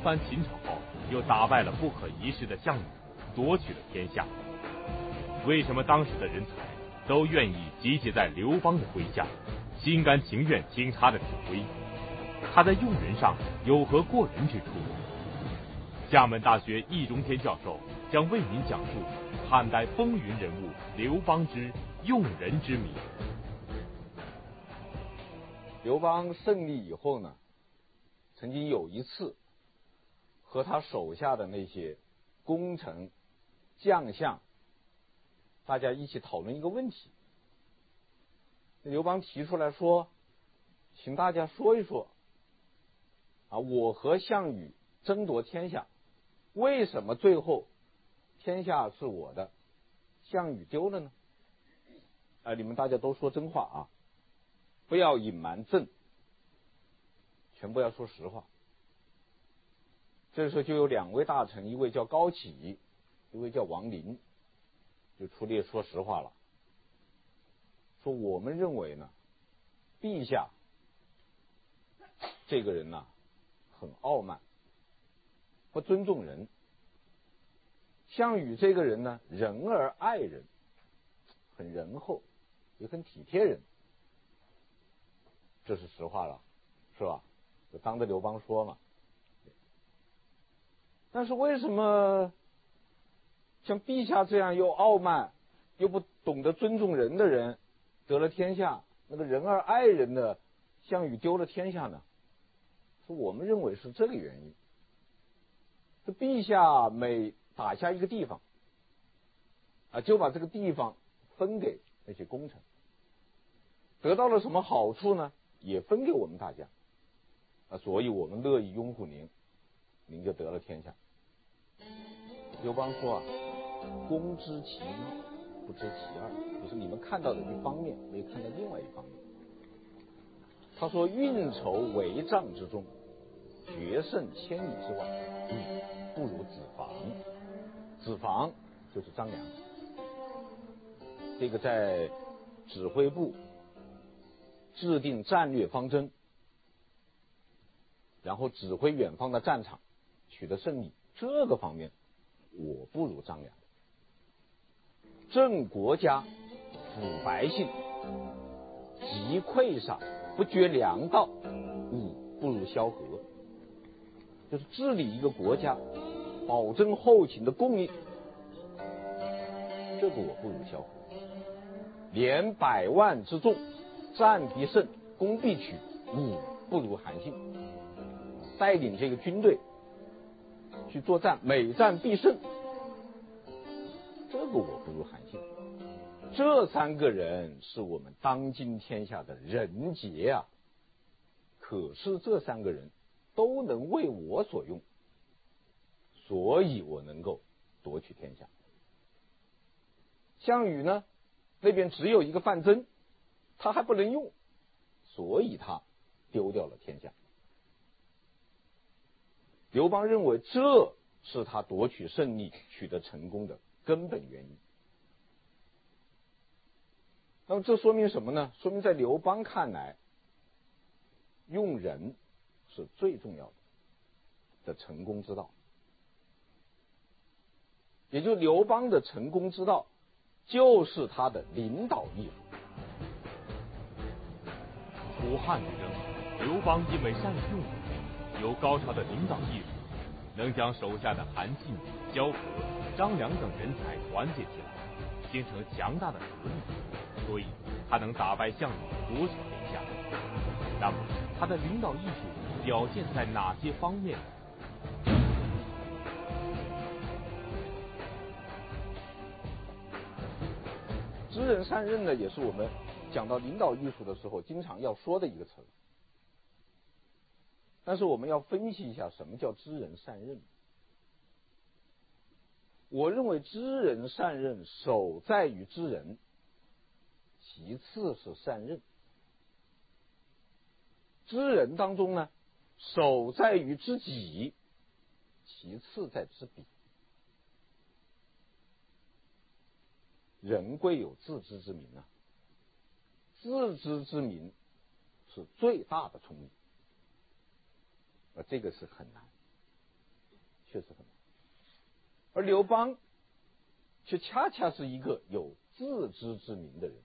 番秦朝后，又打败了不可一世的项羽，夺取了天下。为什么当时的人才都愿意集结在刘邦的麾下，心甘情愿听他的指挥？他在用人上有何过人之处？厦门大学易中天教授将为您讲述汉代风云人物刘邦之用人之谜。刘邦胜利以后呢，曾经有一次和他手下的那些功臣将相，大家一起讨论一个问题。刘邦提出来说：“请大家说一说，啊，我和项羽争夺天下，为什么最后天下是我的，项羽丢了呢？”啊，你们大家都说真话啊！不要隐瞒朕，全部要说实话。这时候就有两位大臣，一位叫高启，一位叫王林，就出列说实话了。说我们认为呢，陛下这个人呢，很傲慢，不尊重人。项羽这个人呢，仁而爱人，很仁厚，也很体贴人。这是实话了，是吧？就当着刘邦说嘛。但是为什么像陛下这样又傲慢又不懂得尊重人的人得了天下，那个仁而爱人的项羽丢了天下呢？说我们认为是这个原因。这陛下每打下一个地方啊，就把这个地方分给那些功臣，得到了什么好处呢？也分给我们大家，啊，所以我们乐意拥护您，您就得了天下。刘邦说啊，公知其一，不知其二，就是你们看到的一方面，没看到另外一方面。他说，运筹帷帐之中，决胜千里之外，不如子房。子房就是张良，这个在指挥部。制定战略方针，然后指挥远方的战场，取得胜利。这个方面，我不如张良。正国家，抚百姓，击溃杀，不绝粮道，吾不如萧何。就是治理一个国家，保证后勤的供应，这个我不如萧何。连百万之众。战必胜，攻必取，吾不如韩信。带领这个军队去作战，每战必胜，这个我不如韩信。这三个人是我们当今天下的人杰啊！可是这三个人都能为我所用，所以我能够夺取天下。项羽呢，那边只有一个范增。他还不能用，所以他丢掉了天下。刘邦认为这是他夺取胜利、取得成功的根本原因。那么这说明什么呢？说明在刘邦看来，用人是最重要的的成功之道。也就是刘邦的成功之道，就是他的领导艺术。吴汉之争，刘邦因为善用，有高超的领导艺术，能将手下的韩信、萧何、张良等人才团结起来，形成强大的实力，所以他能打败项羽，夺取天下。那么，他的领导艺术表现在哪些方面呢？知人善任呢，也是我们。讲到领导艺术的时候，经常要说的一个词。但是我们要分析一下，什么叫知人善任？我认为知人善任，首在于知人，其次是善任。知人当中呢，首在于知己，其次在知彼。人贵有自知之明啊。自知之明是最大的聪明，啊，这个是很难。而刘邦却恰恰是一个有自知之明的人，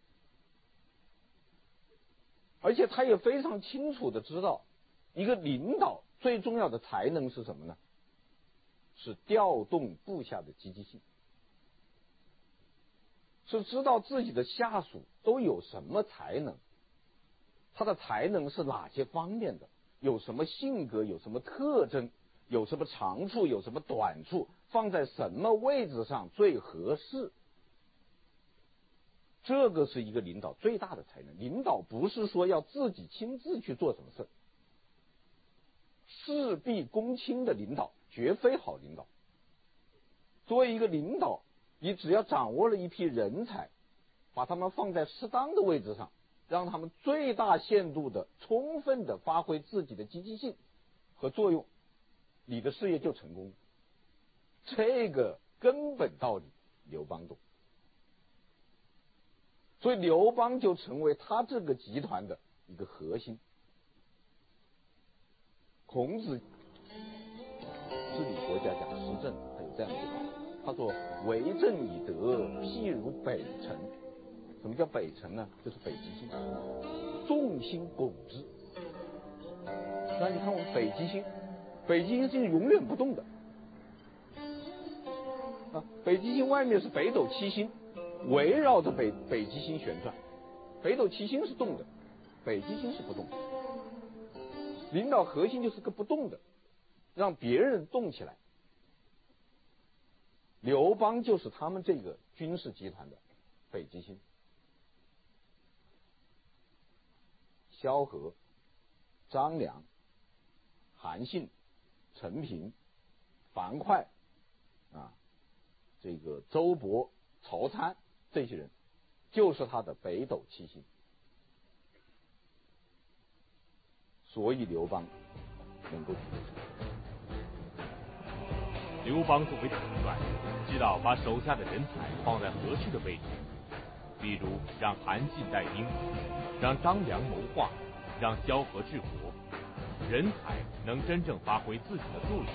而且他也非常清楚的知道，一个领导最重要的才能是什么呢？是调动部下的积极性，是知道自己的下属都有什么才能，他的才能是哪些方面的，有什么性格，有什么特征，有什么长处，有什么短处，放在什么位置上最合适。这个是一个领导最大的才能。领导不是说要自己亲自去做什么事，事必躬亲的领导绝非好领导。作为一个领导，你只要掌握了一批人才，把他们放在适当的位置上，让他们最大限度的、充分的发挥自己的积极性和作用，你的事业就成功。这个根本道理，刘邦懂。所以刘邦就成为他这个集团的一个核心。孔子治理国家讲施政，他有这样一句话，他说：“为政以德，譬如北辰。”什么叫北辰呢？就是北极星，众星拱之。那你看我们北极星，北极星是永远不动的啊。北极星外面是北斗七星，围绕着北北极星旋转。北斗七星是动的，北极星是不动的。领导核心就是个不动的，让别人动起来。刘邦就是他们这个军事集团的北极星。萧何、张良、韩信、陈平、樊哙啊，这个周勃、曹参这些人，就是他的北斗七星。所以刘邦能够得成。刘邦作为统帅，知道把手下的人才放在合适的位置，比如让韩信带兵，让张良谋划，让萧何治国，人才能真正发挥自己的作用。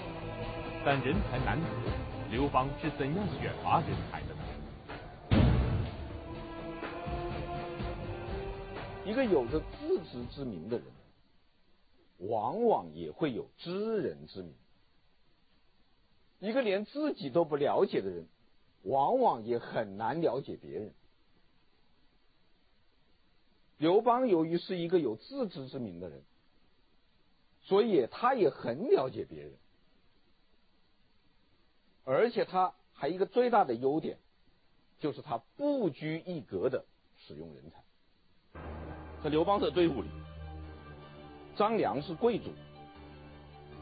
但人才难得，刘邦是怎样选拔人才的呢？一个有着自知之明的人。往往也会有知人之明。一个连自己都不了解的人，往往也很难了解别人。刘邦由于是一个有自知之明的人，所以他也很了解别人，而且他还一个最大的优点，就是他不拘一格的使用人才。在刘邦的队伍里。张良是贵族，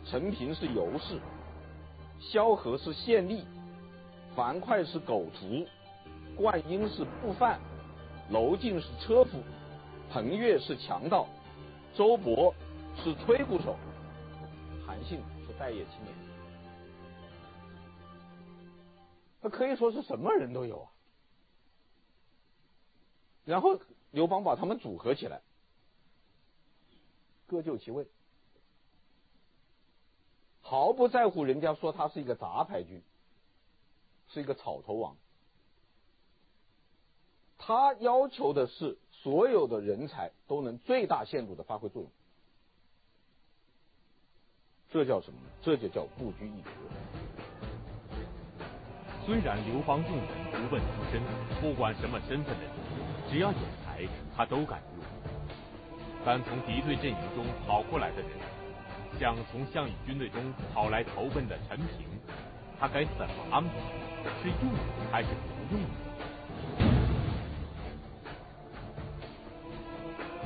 陈平是游士，萧何是县吏，樊哙是狗卒，灌婴是布贩，楼敬是车夫，彭越是强盗，周勃是吹鼓手，韩信是待业青年。他可以说是什么人都有啊。然后刘邦把他们组合起来。各就其位，毫不在乎人家说他是一个杂牌军，是一个草头王。他要求的是所有的人才都能最大限度的发挥作用，这叫什么？这就叫不拘一格。虽然刘邦用人不问出身，不管什么身份的人，只要有才，他都敢用。但从敌对阵营中跑过来的人，像从项羽军队中跑来投奔的陈平，他该怎么安排？是用还是不用？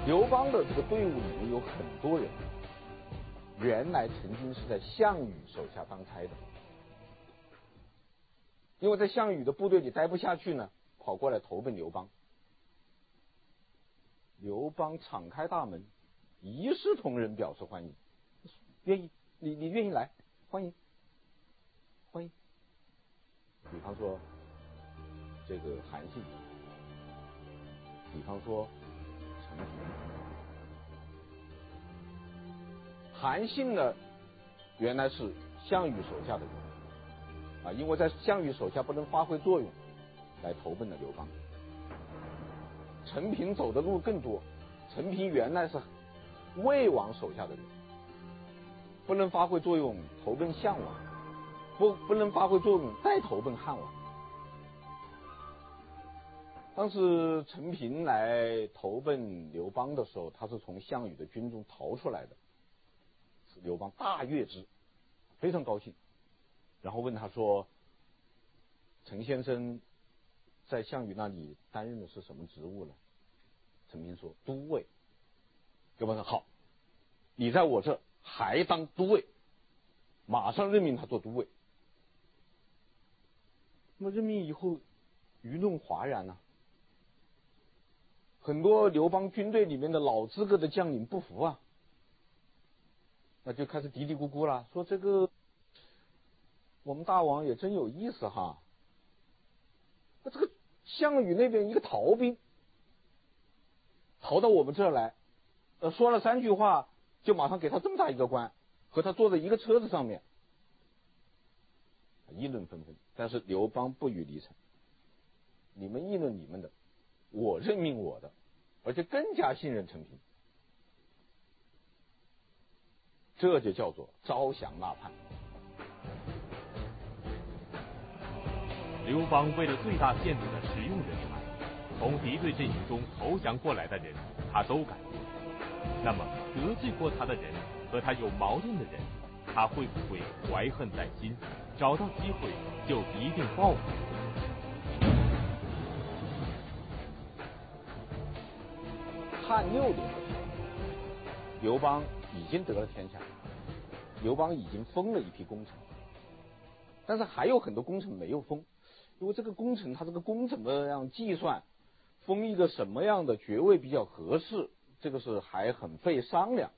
刘邦的这个队伍里面有很多人，原来曾经是在项羽手下当差的，因为在项羽的部队里待不下去呢，跑过来投奔刘邦。刘邦敞开大门，一视同仁，表示欢迎，愿意，你你愿意来，欢迎，欢迎。比方说这个韩信，比方说。韩信呢，原来是项羽手下的人，啊，因为在项羽手下不能发挥作用，来投奔了刘邦。陈平走的路更多，陈平原来是魏王手下的人，不能发挥作用，投奔项王，不不能发挥作用，再投奔汉王。当时陈平来投奔刘邦的时候，他是从项羽的军中逃出来的，刘邦大悦之，非常高兴，然后问他说：“陈先生在项羽那里担任的是什么职务呢？”陈平说：“都尉。”刘邦说：“好，你在我这还当都尉，马上任命他做都尉。”那么任命以后，舆论哗然啊。很多刘邦军队里面的老资格的将领不服啊，那就开始嘀嘀咕咕了，说这个我们大王也真有意思哈，那这个项羽那边一个逃兵，逃到我们这儿来，呃，说了三句话，就马上给他这么大一个官，和他坐在一个车子上面，议论纷纷。但是刘邦不予理睬，你们议论你们的。我任命我的，而且更加信任陈平，这就叫做招降纳叛。刘邦为了最大限度的使用人才，从敌对阵营中投降过来的人，他都敢用。那么得罪过他的人和他有矛盾的人，他会不会怀恨在心？找到机会就一定报复？汉六年的时候，刘邦已经得了天下，刘邦已经封了一批功臣，但是还有很多功臣没有封，因为这个功臣他这个功怎么样计算，封一个什么样的爵位比较合适，这个是还很费商量，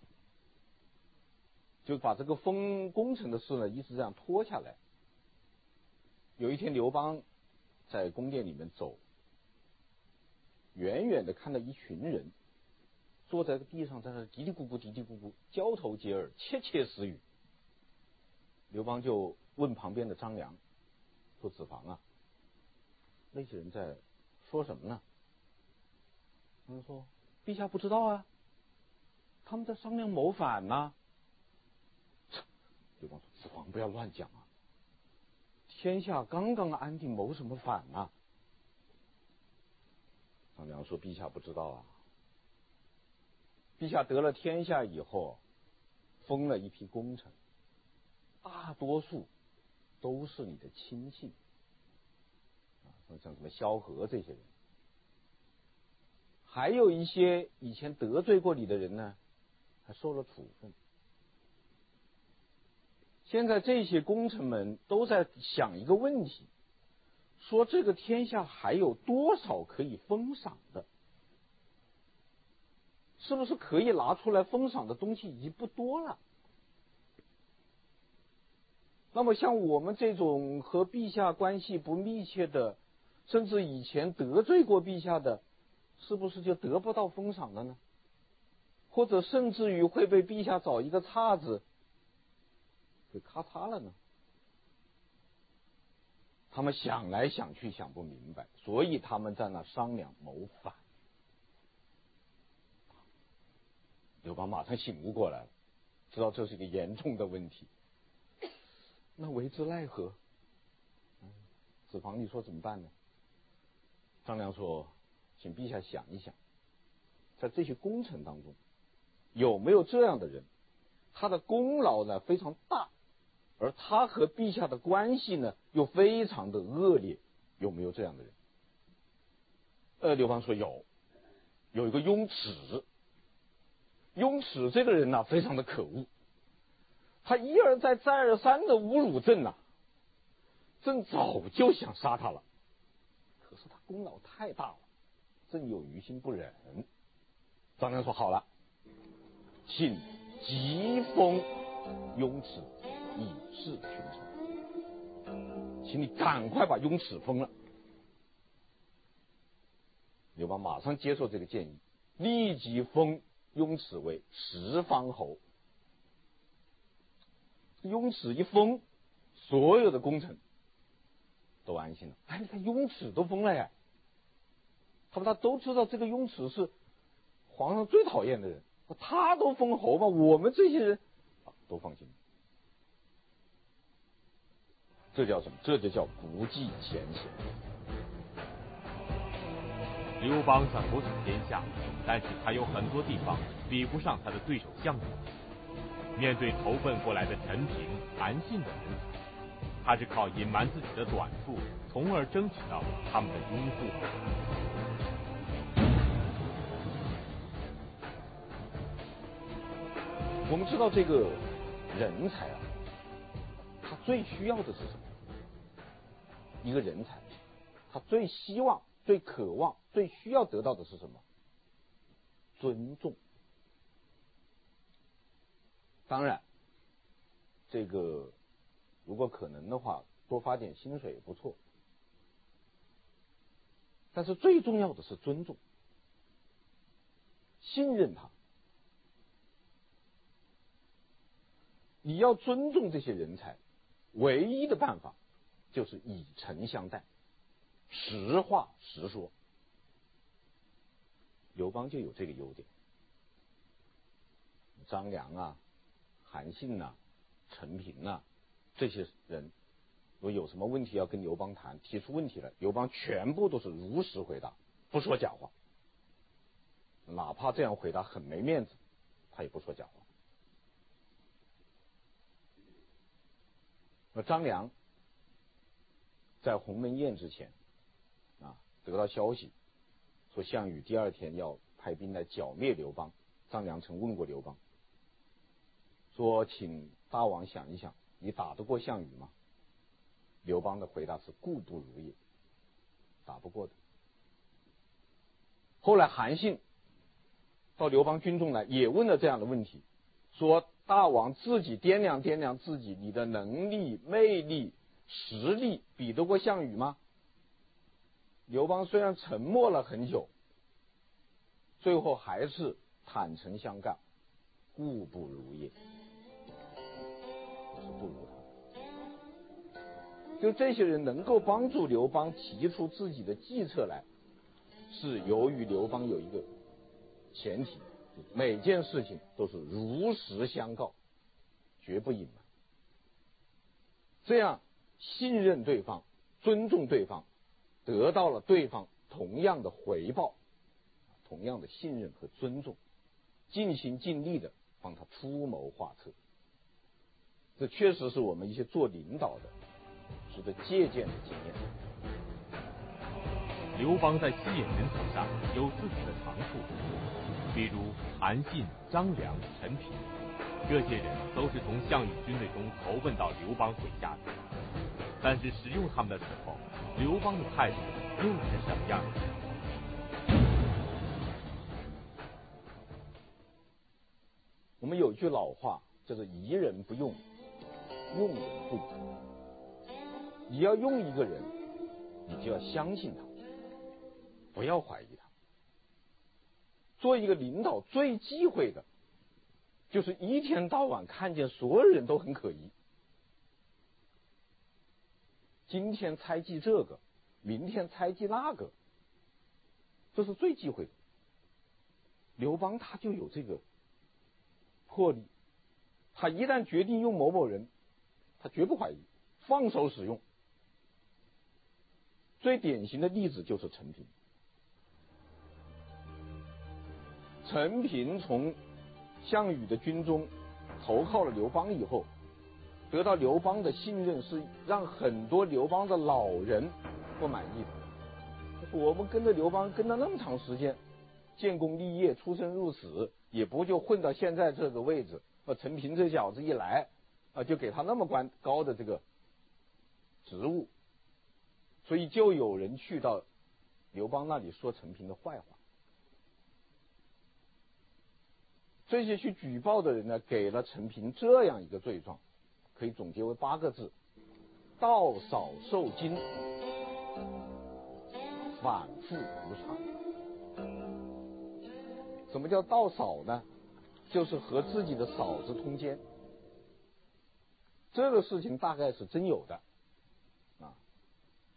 就把这个封功臣的事呢一直这样拖下来。有一天刘邦在宫殿里面走，远远的看到一群人。坐在地上，在那嘀嘀咕咕、嘀嘀咕咕，交头接耳，窃窃私语。刘邦就问旁边的张良说：“子房啊，那些人在说什么呢？”他们说：“陛下不知道啊，他们在商量谋反呢。”刘邦说：“子房不要乱讲啊，天下刚刚安定，谋什么反啊？”张良说：“陛下不知道啊。”陛下得了天下以后，封了一批功臣，大多数都是你的亲信，啊，像什么萧何这些人，还有一些以前得罪过你的人呢，还受了处分。现在这些功臣们都在想一个问题，说这个天下还有多少可以封赏的？是不是可以拿出来封赏的东西已经不多了？那么像我们这种和陛下关系不密切的，甚至以前得罪过陛下的，是不是就得不到封赏了呢？或者甚至于会被陛下找一个岔子给咔嚓了呢？他们想来想去想不明白，所以他们在那商量谋反。刘邦马上醒悟过来了，知道这是一个严重的问题，那为之奈何？子房，你说怎么办呢？张良说：“请陛下想一想，在这些功臣当中，有没有这样的人，他的功劳呢非常大，而他和陛下的关系呢又非常的恶劣，有没有这样的人？”呃，刘邦说有，有一个雍齿。雍齿这个人呐、非常的可恶，他一而再、再而三的侮辱朕呐、朕早就想杀他了，可是他功劳太大了，朕有于心不忍。张良说：“好了，请急封雍齿以示群臣，请你赶快把雍齿封了。”刘邦马上接受这个建议，立即封。雍齿为十方侯，雍齿一封，所有的功臣都安心了。哎，你看雍齿都封了呀，他们他都知道这个雍齿是皇上最讨厌的人，他都封侯嘛，我们这些人都放心。这叫什么？这就叫不计前嫌。刘邦想夺取天下，但是他有很多地方比不上他的对手项羽。面对投奔过来的陈平、韩信等人，他是靠隐瞒自己的短处，从而争取到他们的拥护。我们知道这个人才啊，他最需要的是什么？一个人才，他最希望、最渴望、最需要得到的是什么？尊重。当然，这个如果可能的话，多发点薪水也不错。但是最重要的是尊重，信任他。你要尊重这些人才，唯一的办法。就是以诚相待，实话实说。刘邦就有这个优点。张良啊、韩信呐、陈平呐，这些人，如果有什么问题要跟刘邦谈，提出问题来，刘邦全部都是如实回答，不说假话。哪怕这样回答很没面子，他也不说假话。那张良。在鸿门宴之前，啊，得到消息说项羽第二天要派兵来剿灭刘邦。张良曾问过刘邦，说：“请大王想一想，你打得过项羽吗？”刘邦的回答是：“固不如也，打不过的。”后来韩信到刘邦军中来，也问了这样的问题，说：“大王自己掂量掂量自己，你的能力、魅力。”实力比得过项羽吗？刘邦虽然沉默了很久，最后还是坦诚相告，故不如也，是不如他。就这些人能够帮助刘邦提出自己的计策来，是由于刘邦有一个前提，每件事情都是如实相告，绝不隐瞒。这样。信任对方，尊重对方，得到了对方同样的回报，同样的信任和尊重，尽心尽力的帮他出谋划策。这确实是我们一些做领导的值得借鉴的经验。刘邦在吸引人才上有自己的长处，比如韩信、张良、陈平，这些人都是从项羽军队中投奔到刘邦麾下的。但是使用他们的时候，刘邦的态度又是什么样的？我们有句老话叫做“疑人不用，用人不疑”。你要用一个人，你就要相信他，不要怀疑他。做一个领导最忌讳的，就是一天到晚看见所有人都很可疑。今天猜忌这个，明天猜忌那个，这是最忌讳的。刘邦他就有这个魄力，他一旦决定用某某人，他绝不怀疑，放手使用。最典型的例子就是陈平。陈平从项羽的军中投靠了刘邦以后。得到刘邦的信任，是让很多刘邦的老人不满意的。我们跟着刘邦跟了那么长时间，建功立业、出生入死，也不就混到现在这个位置。啊，陈平这小子一来，啊，就给他那么官高的这个职务，所以就有人去到刘邦那里说陈平的坏话。这些去举报的人呢，给了陈平这样一个罪状。可以总结为八个字：盗少受惊，反复无常。什么叫道少呢？就是和自己的嫂子通奸。这个事情大概是真有的啊。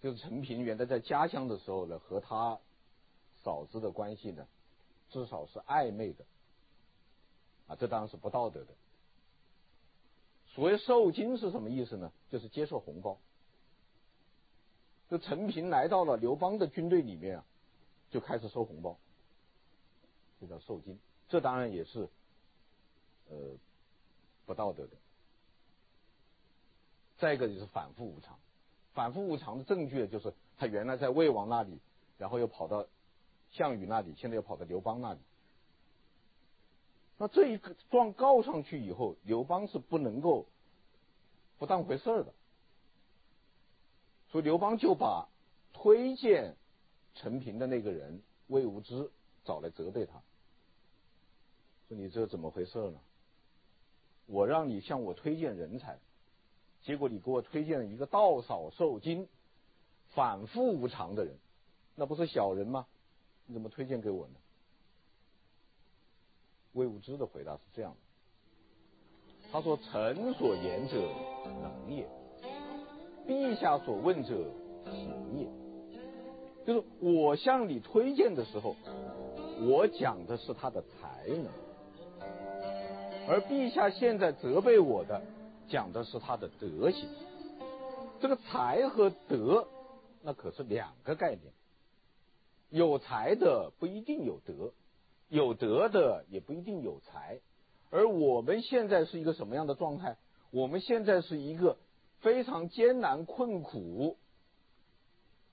就是陈平原来在家乡的时候呢，和他嫂子的关系呢，至少是暧昧的，啊，这当然是不道德的。所谓受金是什么意思呢？就是接受红包。这陈平来到了刘邦的军队里面啊，就开始收红包，这叫受金。这当然也是呃不道德的。再一个就是反复无常，反复无常的证据就是他原来在魏王那里，然后又跑到项羽那里，现在又跑到刘邦那里。那这一个状告上去以后，刘邦是不能够不当回事儿的。所以刘邦就把推荐陈平的那个人魏无知找来责备他，说你这怎么回事呢？我让你向我推荐人才。结果你给我推荐了一个道少受惊、反复无常的人，那不是小人吗？你怎么推荐给我呢？魏无知的回答是这样的，他说：“臣所言者能也，陛下所问者行也。就是我向你推荐的时候，我讲的是他的才能，而陛下现在责备我的。”讲的是他的德行，这个才和德，那可是两个概念。有才的不一定有德，有德的也不一定有才。而我们现在是一个什么样的状态？我们现在是一个非常艰难困苦，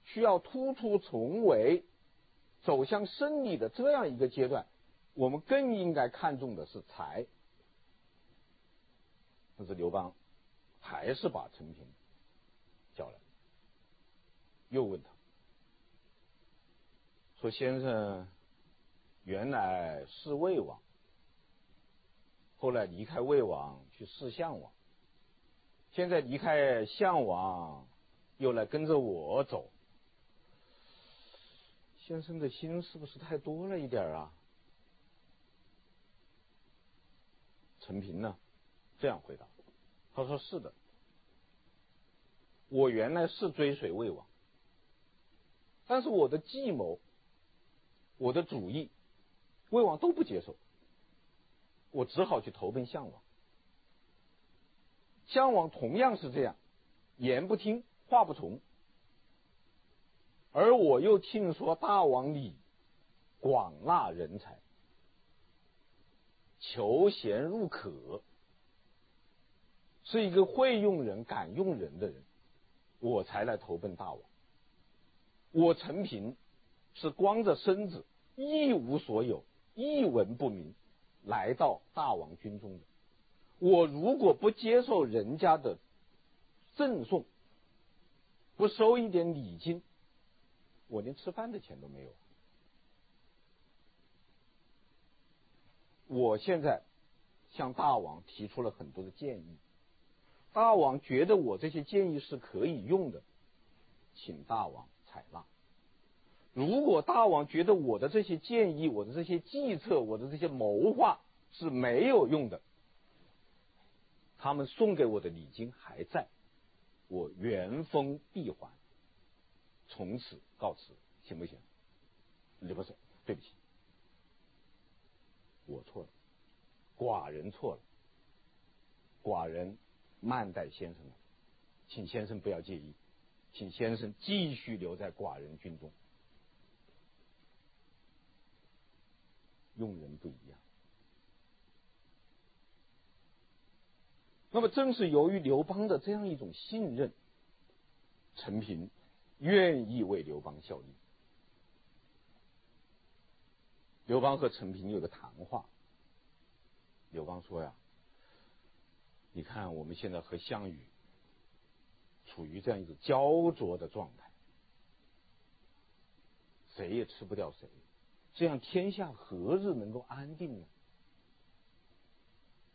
需要突出重围，走向胜利的这样一个阶段。我们更应该看重的是才。但是刘邦还是把陈平叫来，又问他说：“先生原来是魏王，后来离开魏王去侍项王，现在离开项王又来跟着我走，先生的心是不是太多了一点啊？”陈平呢？这样回答，他说：“是的，我原来是追随魏王，但是我的计谋、我的主意，魏王都不接受，我只好去投奔项王。项王同样是这样，言不听，话不从，而我又听说大王你广纳人才，求贤入可。”是一个会用人、敢用人的人，我才来投奔大王。我陈平是光着身子，一无所有，一文不名，来到大王军中的。我如果不接受人家的赠送，不收一点礼金，我连吃饭的钱都没有。我现在向大王提出了很多的建议。大王觉得我这些建议是可以用的，请大王采纳。如果大王觉得我的这些建议、我的这些计策、我的这些谋划是没有用的，他们送给我的礼金还在，我原封闭还，从此告辞，行不行？你不是，对不起，我错了，寡人错了，寡人。慢待先生了，请先生不要介意，请先生继续留在寡人军中。用人不一样。那么正是由于刘邦的这样一种信任，陈平愿意为刘邦效力。刘邦和陈平有个谈话，刘邦说呀。你看，我们现在和项羽处于这样一种焦灼的状态，谁也吃不掉谁，这样天下何日能够安定呢？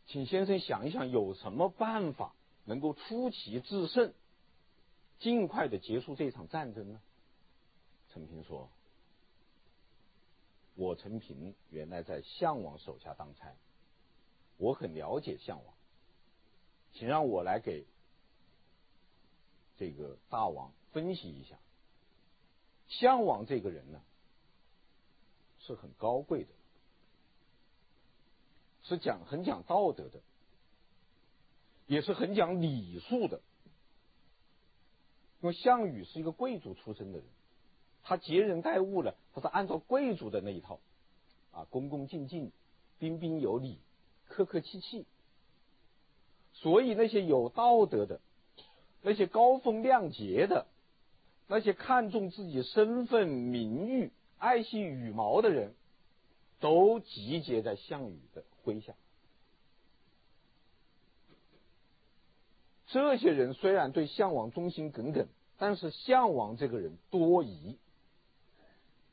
请先生想一想，有什么办法能够出奇制胜，尽快的结束这场战争呢？陈平说：“我陈平原来在项王手下当差，我很了解项王。”请让我来给这个大王分析一下，项王这个人呢，是很高贵的，是讲很讲道德的，也是很讲礼数的。因为项羽是一个贵族出身的人，他接人待物呢，他是按照贵族的那一套，啊，恭恭敬敬，彬彬有礼，客客气气。所以那些有道德的，那些高风亮节的，那些看重自己身份名誉、爱惜羽毛的人，都集结在项羽的麾下。这些人虽然对项王忠心耿耿，但是项王这个人多疑，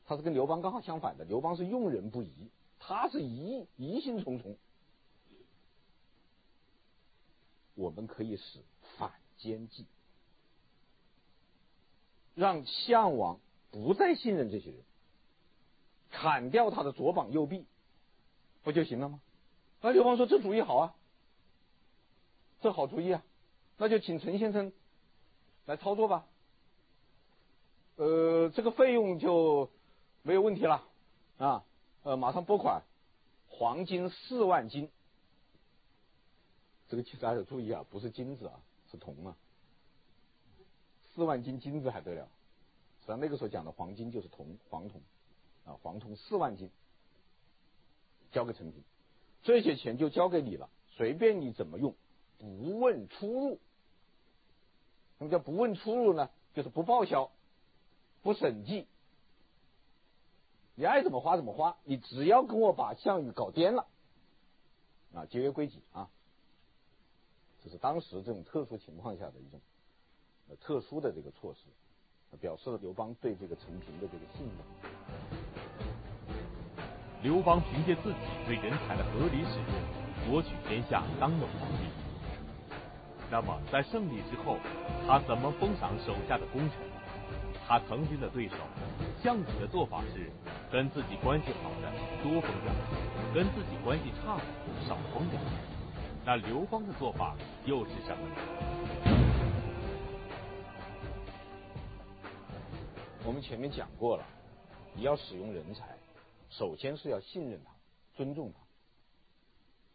他是跟刘邦刚好相反的。刘邦是用人不疑，他是疑疑心重重。我们可以使反间计，让项王不再信任这些人，砍掉他的左膀右臂，不就行了吗？那刘邦说：“这主意好啊，这好主意啊。”那就请陈先生来操作吧。呃，这个费用就没有问题了啊。呃，马上拨款，黄金四万斤。这个其实还要注意啊，不是金子啊，是铜啊。四万斤金子还得了？实际上那个时候讲的黄金就是铜，黄铜啊，黄铜四万斤，交给陈平，这些钱就交给你了，随便你怎么用，不问出入。什么叫不问出入呢？就是不报销，不审计，你爱怎么花怎么花，你只要跟我把项羽搞颠了，啊，节约归己啊，这是当时这种特殊情况下的一种特殊的这个措施，表示了刘邦对这个陈平的这个信任。刘邦凭借自己对人才的合理使用，夺取天下，当了皇帝。那么，在胜利之后，他怎么封赏手下的功臣？他曾经的对手项羽的做法是，跟自己关系好的多封点，跟自己关系差的少封点。那刘邦的做法又是什么呢？我们前面讲过了，你要使用人才，首先是要信任他、尊重他，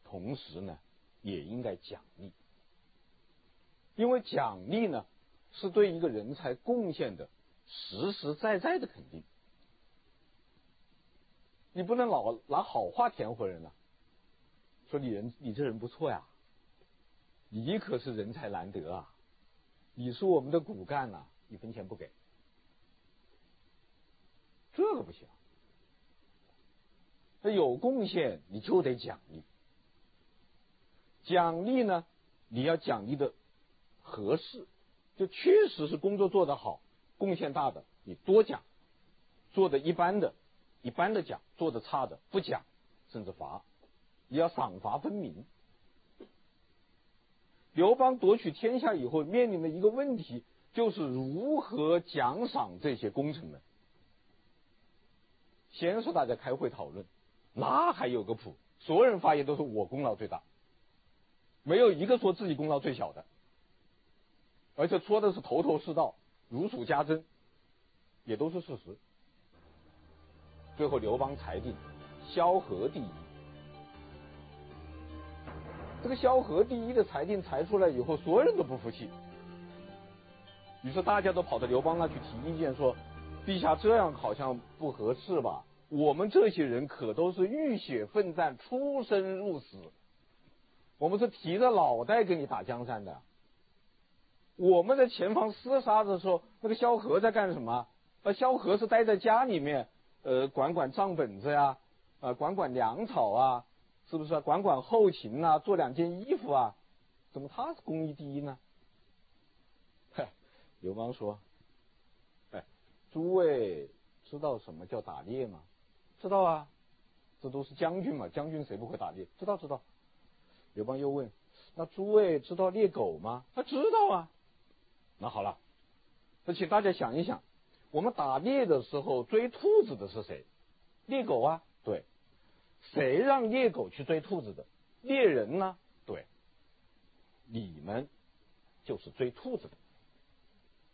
同时呢，也应该奖励。因为奖励呢，是对一个人才贡献的实实在在的肯定。你不能老拿好话填活人了，说你人你这人不错呀，你可是人才难得啊，你是我们的骨干呐，一分钱不给，这个不行。那有贡献你就得奖励，奖励呢，你要奖励的。合适，就确实是工作做得好，贡献大的，你多讲；做的一般的，一般的讲；做的差的不讲，甚至罚。你要赏罚分明。刘邦夺取天下以后，面临的一个问题就是如何奖赏这些功臣们。先是大家开会讨论，那还有个谱，所有人发言都是我功劳最大，没有一个说自己功劳最小的。而且说的是头头是道，如数家珍，也都是事实。最后刘邦裁定萧何第一。这个萧何第一的裁定裁出来以后，所有人都不服气。于是大家都跑到刘邦那去提意见，说：“陛下这样好像不合适吧？我们这些人可都是浴血奋战、出生入死，我们是提着脑袋跟你打江山的。”我们在前方厮杀的时候，那个萧何在干什么？那萧何是待在家里面，呃，管管账本子呀，呃，管管粮草啊，是不是？管管后勤啊，做两件衣服啊，怎么他是功绩第一呢？刘邦说：“哎，诸位知道什么叫打猎吗？知道啊，这都是将军嘛，将军谁不会打猎？知道知道。”刘邦又问：“那诸位知道猎狗吗？”他知道啊。那好了，那请大家想一想，我们打猎的时候追兔子的是谁？猎狗啊，对。谁让猎狗去追兔子的？猎人呢？对。你们就是追兔子的。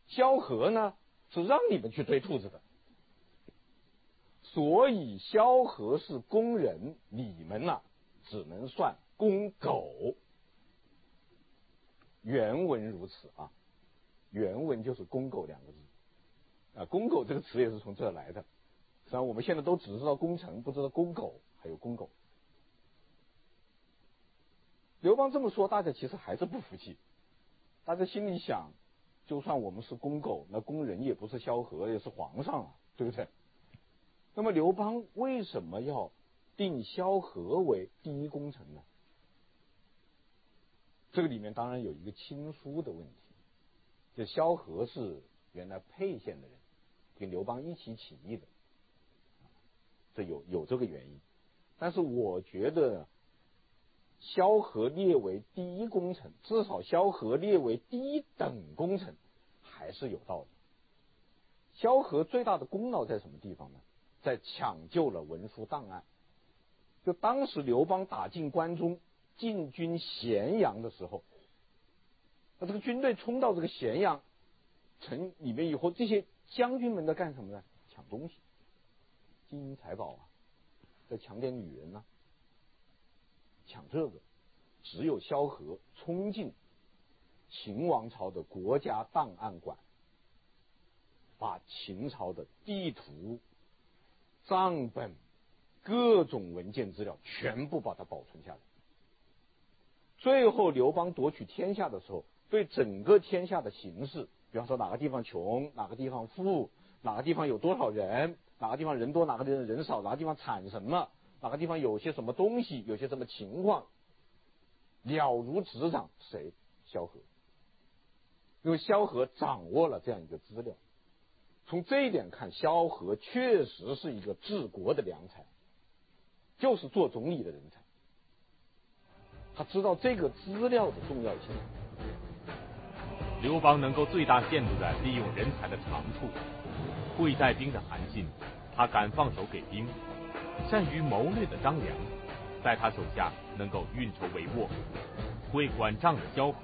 萧何呢是让你们去追兔子的，所以萧何是公人，你们呢、只能算公狗。原文如此啊，原文就是“公狗”两个字啊，“公狗”这个词也是从这来的。实际上我们现在都只知道功臣，不知道公狗还有公狗。刘邦这么说，大家其实还是不服气。大家心里想，就算我们是公狗，那公人也不是萧何，也是皇上啊，对不对？那么刘邦为什么要定萧何为第一功臣呢？这个里面当然有一个亲疏的问题，就萧何是原来沛县的人，跟刘邦一起起义的，这有有这个原因。但是我觉得。萧何列为第一功臣，至少萧何列为第一等功臣，还是有道理。萧何最大的功劳在什么地方呢？在抢救了文书档案。就当时刘邦打进关中，进军咸阳的时候，那这个军队冲到这个咸阳城里面以后，这些将军们在干什么呢？抢东西，金银财宝啊，在抢点女人呢、啊。抢这个，只有萧何冲进秦王朝的国家档案馆，把秦朝的地图、账本、各种文件资料全部把它保存下来。最后刘邦夺取天下的时候，对整个天下的形势，比方说哪个地方穷，哪个地方富，哪个地方有多少人，哪个地方人多，哪个地方人少，哪个地方产什么。哪个地方有些什么东西，有些什么情况，了如指掌。谁？萧何。因为萧何掌握了这样一个资料，从这一点看，萧何确实是一个治国的良才，就是做总理的人才。他知道这个资料的重要性。刘邦能够最大限度地利用人才的长处，会带兵的韩信，他敢放手给兵。善于谋略的张良，在他手下能够运筹帷幄；会管账的萧何，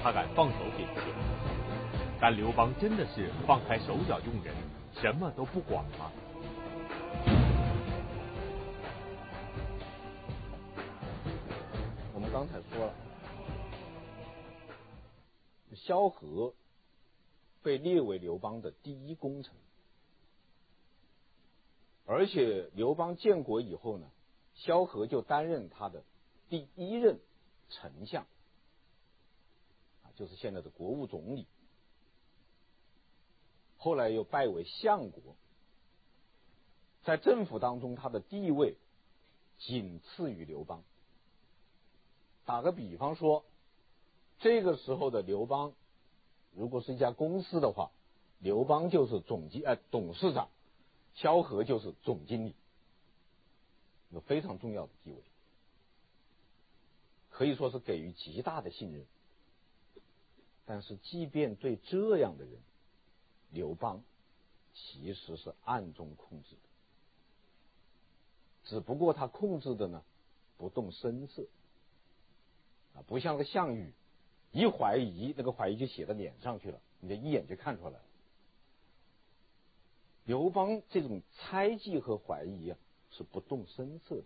他敢放手给钱。但刘邦真的是放开手脚用人，什么都不管吗？我们刚才说了，萧何被列为刘邦的第一功臣。而且刘邦建国以后呢，萧何就担任他的第一任丞相，啊，就是现在的国务总理。后来又拜为相国，在政府当中他的地位仅次于刘邦。打个比方说，这个时候的刘邦，如果是一家公司的话，刘邦就是总经呃董事长。萧何就是总经理，有非常重要的地位，可以说是给予极大的信任。但是，即便对这样的人，刘邦其实是暗中控制的，只不过他控制的呢，不动声色，啊，不像个项羽，一怀疑，那个怀疑就写到脸上去了，你这一眼就看出来了。刘邦这种猜忌和怀疑啊，是不动声色的。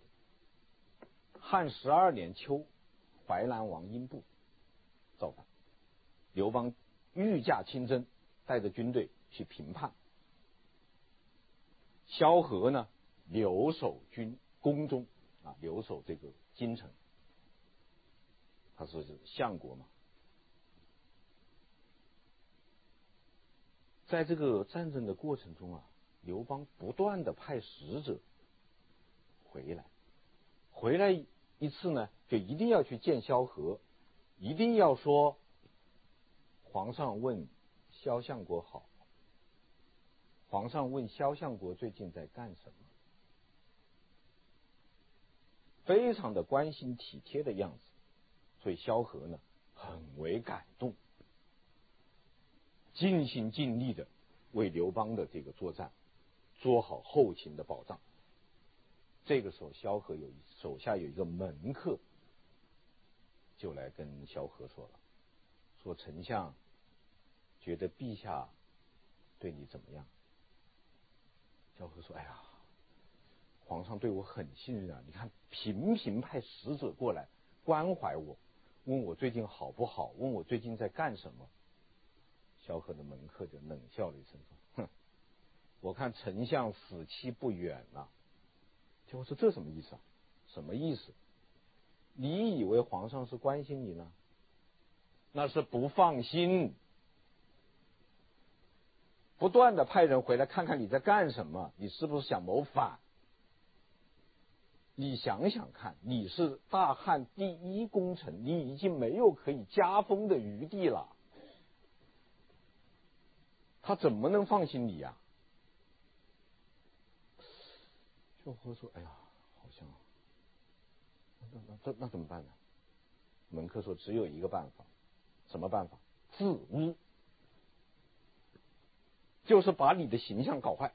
汉十二年秋，淮南王英布造反，刘邦御驾亲征，带着军队去平叛。萧何呢，留守军宫中啊，留守这个京城，他是相国嘛。在这个战争的过程中啊，刘邦不断的派使者回来，回来一次呢，就一定要去见萧何，一定要说皇上问萧相国好，皇上问萧相国最近在干什么，非常的关心体贴的样子，所以萧何呢很为感动。尽心尽力的为刘邦的这个作战做好后勤的保障。这个时候，萧何有手下有一个门客，就来跟萧何说了：“说丞相觉得陛下对你怎么样？萧何说：“哎呀，皇上对我很信任啊！你看，频频派使者过来关怀我，问我最近好不好，问我最近在干什么。”萧何的门客就冷笑了一声说：“哼，我看丞相死期不远了。”就说：“这什么意思啊？什么意思？你以为皇上是关心你呢？那是不放心。”不断的派人回来看看你在干什么，你是不是想谋反？你想想看，你是大汉第一功臣，你已经没有可以加封的余地了，他怎么能放心你呀？萧何说：“哎呀，好像，那那那那怎么办呢？”门客说：“只有一个办法，什么办法？自污。”就是把你的形象搞坏，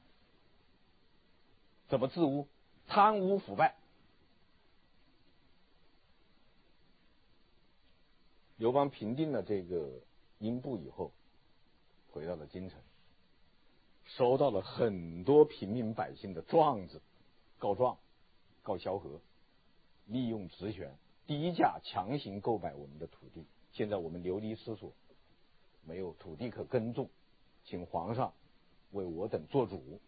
怎么自污？贪污腐败。刘邦平定了这个英布以后，回到了京城，收到了很多平民百姓的状子，告状，告萧何，利用职权低价强行购买我们的土地，现在我们流离失所，没有土地可耕种，请皇上。为我等做主，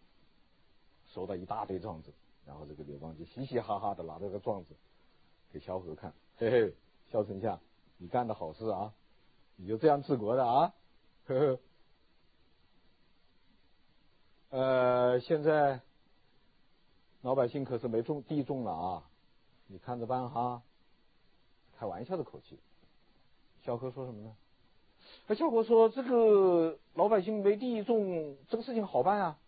收到一大堆状子，然后这个刘邦就嘻嘻哈哈的拿着个状子给萧何看，嘿嘿，萧丞相，你干的好事啊，你就这样治国的啊，呵呵，呃，现在老百姓可是没种地种了啊，你看着办哈，开玩笑的口气。小何说什么呢？那萧何说：“这个老百姓没地种，这个事情好办啊。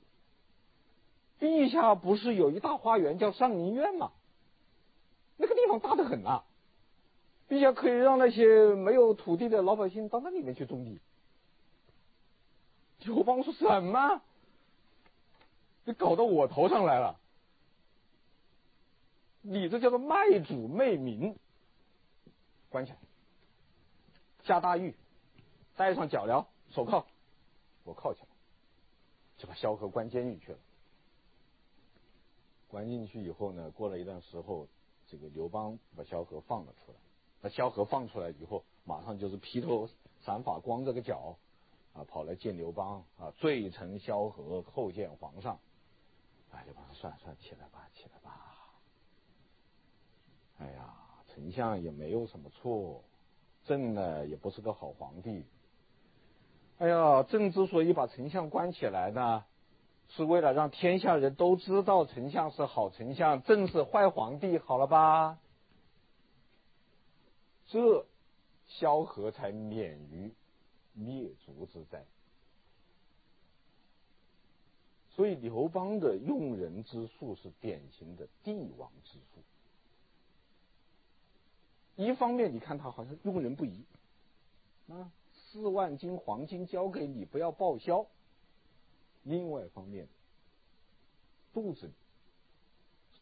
陛下不是有一大花园叫上林苑吗？那个地方大得很啊，陛下可以让那些没有土地的老百姓到那里面去种地。”刘邦说什么？你搞到我头上来了，你这叫做卖主卖民，关起来，下大狱。戴上脚镣、手铐，我铐起来，就把萧何关监狱去了。关进去以后呢，过了一段时候，这个刘邦把萧何放了出来。那萧何放出来以后，马上就是披头散发、光着个脚啊，跑来见刘邦啊，罪臣萧何叩见皇上。哎，刘邦说：“算了算了，起来吧，起来吧。哎呀，丞相也没有什么错，朕呢也不是个好皇帝。”哎呀，朕之所以把丞相关起来呢，是为了让天下人都知道丞相是好丞相，朕是坏皇帝，好了吧？这萧何才免于灭族之灾。所以刘邦的用人之术是典型的帝王之术。一方面，你看他好像用人不疑啊。四万斤黄金交给你，不要报销。另外一方面，肚子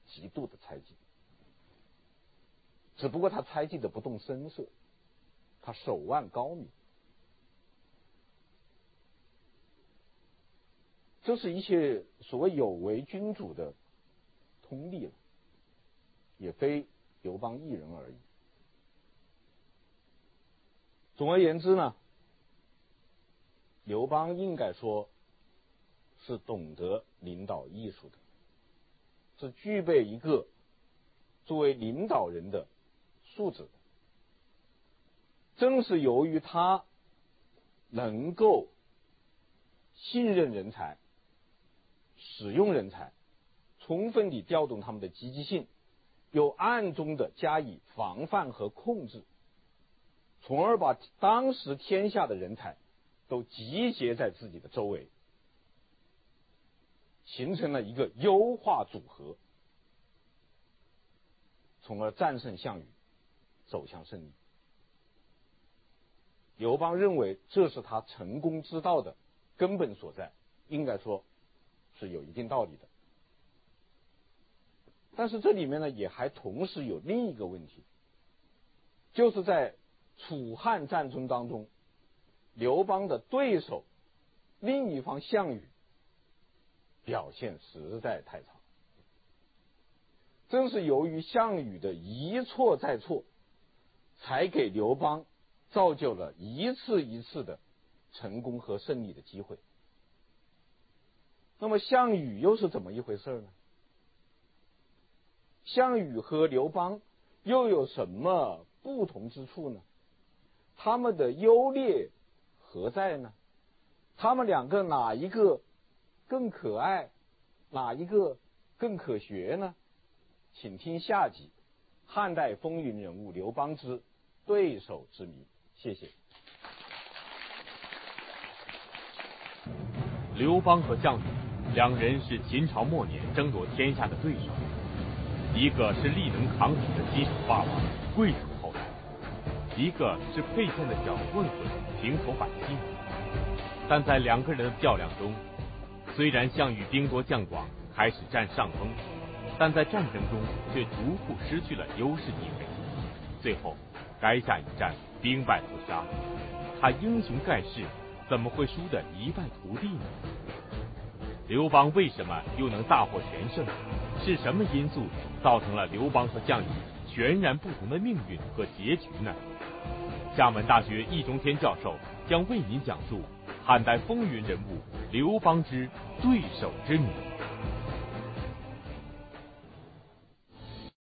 极度的猜忌，只不过他猜忌的不动声色，他手腕高明。这是一切所谓有为君主的通例了，也非刘邦一人而已。总而言之呢。刘邦应该说是懂得领导艺术的，是具备一个作为领导人的素质。正是由于他能够信任人才、使用人才，充分地调动他们的积极性，又暗中的加以防范和控制，从而把当时天下的人才。都集结在自己的周围，形成了一个优化组合，从而战胜项羽，走向胜利。刘邦认为这是他成功之道的根本所在，应该说是有一定道理的。但是这里面呢，也还同时有另一个问题，就是在楚汉战争当中。刘邦的对手另一方项羽表现实在太差。正是由于项羽的一错再错，才给刘邦造就了一次一次的成功和胜利的机会。那么项羽又是怎么一回事呢？项羽和刘邦又有什么不同之处呢？他们的优劣何在呢？他们两个哪一个更可爱？哪一个更可学呢？请听下集《汉代风云人物刘邦之对手之谜》。谢谢。刘邦和项羽两人是秦朝末年争夺天下的对手，一个是力能扛鼎的西楚霸王，贵族后代；一个是沛县的小混混，平头百姓。但在两个人的较量中，虽然项羽兵多将广，开始占上风，但在战争中却逐步失去了优势地位。最后，垓下一战，兵败屠杀。他英雄盖世，怎么会输得一败涂地呢？刘邦为什么又能大获全胜？是什么因素造成了刘邦和项羽全然不同的命运和结局呢？厦门大学易中天教授将为您讲述汉代风云人物刘邦之对手之谜。